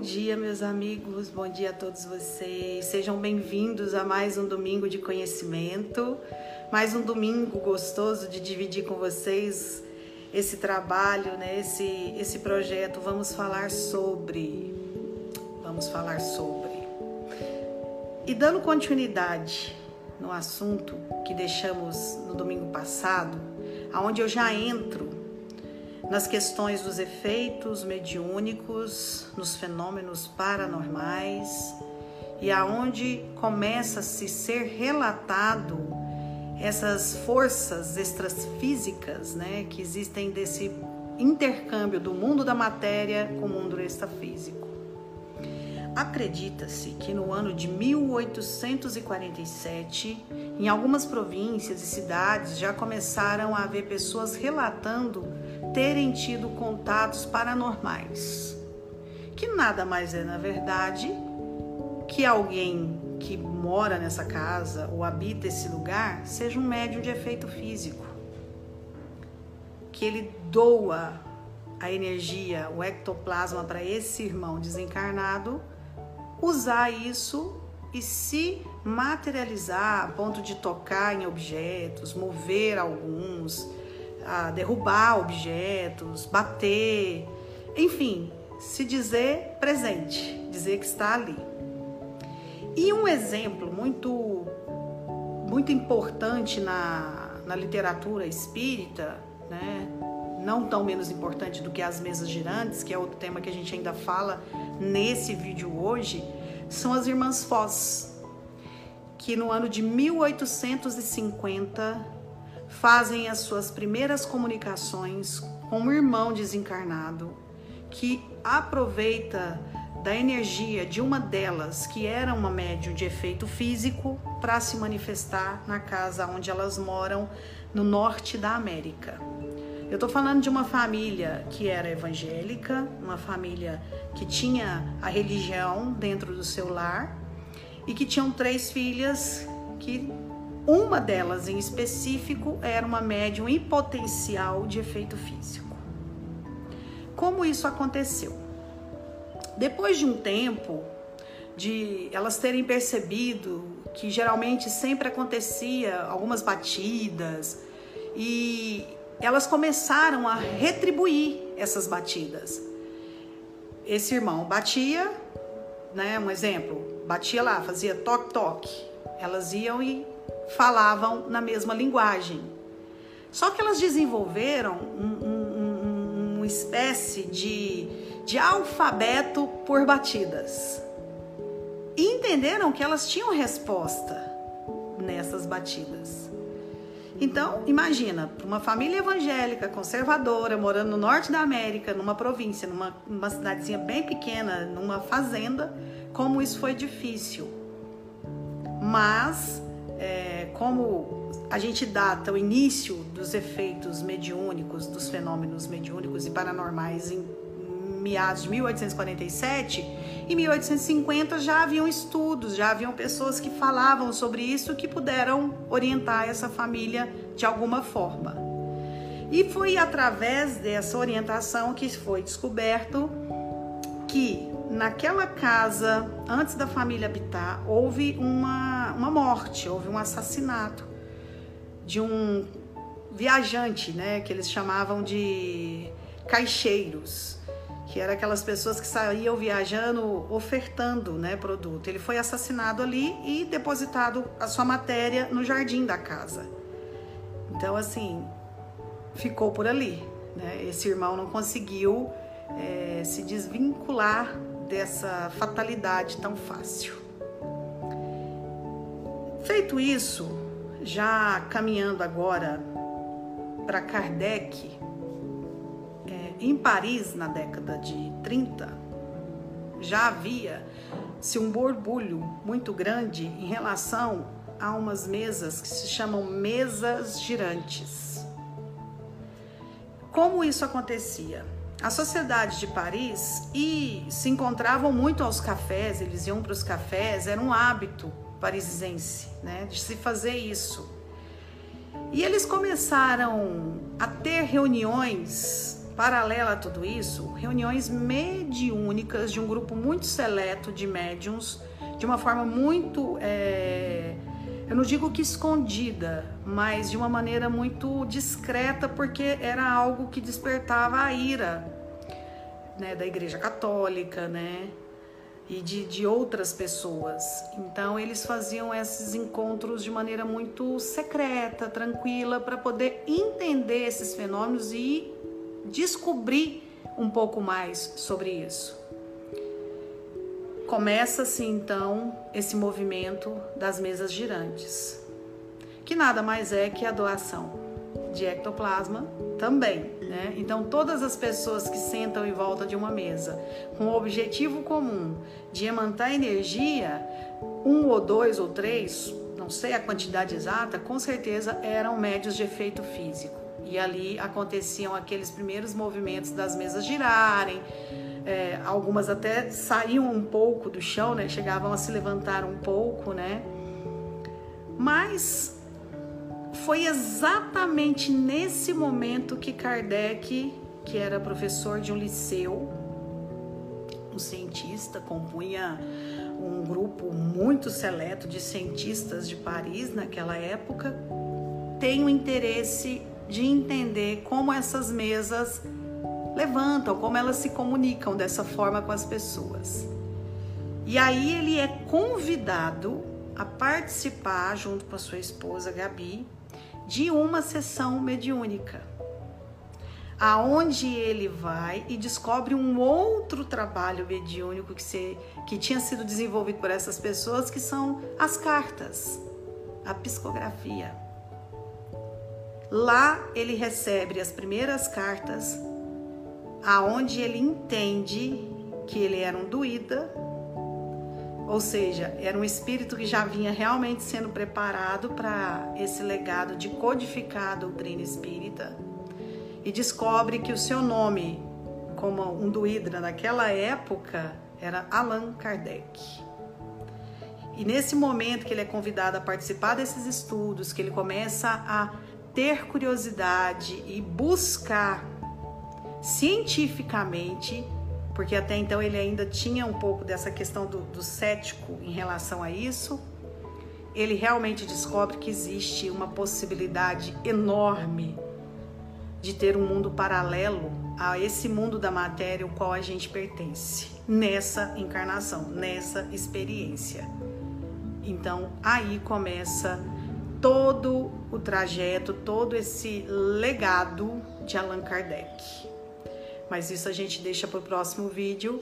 dia, meus amigos, bom dia a todos vocês. Sejam bem-vindos a mais um domingo de conhecimento, mais um domingo gostoso de dividir com vocês esse trabalho, né? esse, esse projeto. Vamos falar sobre. Vamos falar sobre. E dando continuidade no assunto que deixamos no domingo passado, aonde eu já entro nas questões dos efeitos mediúnicos, nos fenômenos paranormais e aonde começa a se ser relatado essas forças extrafísicas, né, que existem desse intercâmbio do mundo da matéria com o mundo extrafísico. Acredita-se que no ano de 1847, em algumas províncias e cidades já começaram a haver pessoas relatando terem tido contatos paranormais, que nada mais é, na verdade, que alguém que mora nessa casa ou habita esse lugar seja um médium de efeito físico, que ele doa a energia, o ectoplasma para esse irmão desencarnado usar isso e se materializar a ponto de tocar em objetos, mover alguns, a derrubar objetos, bater, enfim, se dizer presente, dizer que está ali. E um exemplo muito, muito importante na, na literatura espírita, né? não tão menos importante do que as mesas girantes, que é outro tema que a gente ainda fala nesse vídeo hoje, são as irmãs Foz, que no ano de 1850 fazem as suas primeiras comunicações com um irmão desencarnado que aproveita da energia de uma delas, que era uma médium de efeito físico, para se manifestar na casa onde elas moram, no norte da América. Eu estou falando de uma família que era evangélica, uma família que tinha a religião dentro do seu lar e que tinham três filhas que uma delas em específico era uma médium em potencial de efeito físico. Como isso aconteceu? Depois de um tempo de elas terem percebido que geralmente sempre acontecia algumas batidas e elas começaram a retribuir essas batidas. Esse irmão batia, né, um exemplo, batia lá, fazia toque toque. Elas iam e falavam na mesma linguagem. Só que elas desenvolveram um, um, uma espécie de, de alfabeto por batidas. E entenderam que elas tinham resposta nessas batidas. Então, imagina, uma família evangélica, conservadora, morando no norte da América, numa província, numa, numa cidadezinha bem pequena, numa fazenda, como isso foi difícil. Mas é, como a gente data o início dos efeitos mediúnicos, dos fenômenos mediúnicos e paranormais em meados de 1847, em 1850 já haviam estudos, já haviam pessoas que falavam sobre isso que puderam orientar essa família de alguma forma. E foi através dessa orientação que foi descoberto que naquela casa, antes da família habitar, houve uma, uma morte, houve um assassinato de um viajante, né, que eles chamavam de caixeiros, que eram aquelas pessoas que saíam viajando ofertando, né, produto. Ele foi assassinado ali e depositado a sua matéria no jardim da casa. Então, assim, ficou por ali, né? Esse irmão não conseguiu é, se desvincular dessa fatalidade tão fácil. Feito isso, já caminhando agora para Kardec, é, em Paris, na década de 30, já havia se um borbulho muito grande em relação a umas mesas que se chamam mesas girantes. Como isso acontecia? a sociedade de Paris e se encontravam muito aos cafés, eles iam para os cafés, era um hábito parisiense, né, de se fazer isso. E eles começaram a ter reuniões paralela a tudo isso, reuniões mediúnicas de um grupo muito seleto de médiums, de uma forma muito, é, eu não digo que escondida, mas de uma maneira muito discreta, porque era algo que despertava a ira né, da Igreja Católica, né? E de, de outras pessoas. Então, eles faziam esses encontros de maneira muito secreta, tranquila, para poder entender esses fenômenos e descobrir um pouco mais sobre isso. Começa-se então esse movimento das mesas girantes, que nada mais é que a doação de ectoplasma também, né? Então todas as pessoas que sentam em volta de uma mesa com o objetivo comum de emantar energia, um ou dois ou três, não sei a quantidade exata, com certeza eram médios de efeito físico. E ali aconteciam aqueles primeiros movimentos das mesas girarem, é, algumas até saíam um pouco do chão, né? Chegavam a se levantar um pouco, né? Mas foi exatamente nesse momento que Kardec, que era professor de um liceu, um cientista, compunha um grupo muito seleto de cientistas de Paris naquela época, tem o interesse de entender como essas mesas levantam, como elas se comunicam dessa forma com as pessoas. E aí ele é convidado a participar, junto com a sua esposa Gabi, de uma sessão mediúnica, aonde ele vai e descobre um outro trabalho mediúnico que, se, que tinha sido desenvolvido por essas pessoas, que são as cartas, a psicografia. Lá ele recebe as primeiras cartas, aonde ele entende que ele era um druida, ou seja, era um espírito que já vinha realmente sendo preparado para esse legado de codificar a doutrina espírita e descobre que o seu nome como um druida naquela época era Allan Kardec. E nesse momento que ele é convidado a participar desses estudos, que ele começa a ter curiosidade e buscar cientificamente, porque até então ele ainda tinha um pouco dessa questão do, do cético em relação a isso, ele realmente descobre que existe uma possibilidade enorme de ter um mundo paralelo a esse mundo da matéria ao qual a gente pertence, nessa encarnação, nessa experiência. Então aí começa todo o trajeto, todo esse legado de Allan Kardec. Mas isso a gente deixa para o próximo vídeo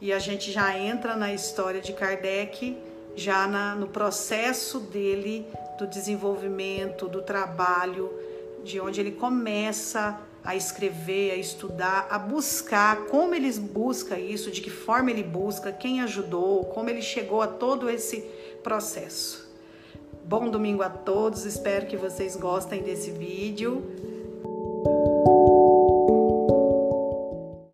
e a gente já entra na história de Kardec, já na, no processo dele do desenvolvimento, do trabalho, de onde ele começa a escrever, a estudar, a buscar como ele busca isso, de que forma ele busca, quem ajudou, como ele chegou a todo esse processo. Bom domingo a todos, espero que vocês gostem desse vídeo.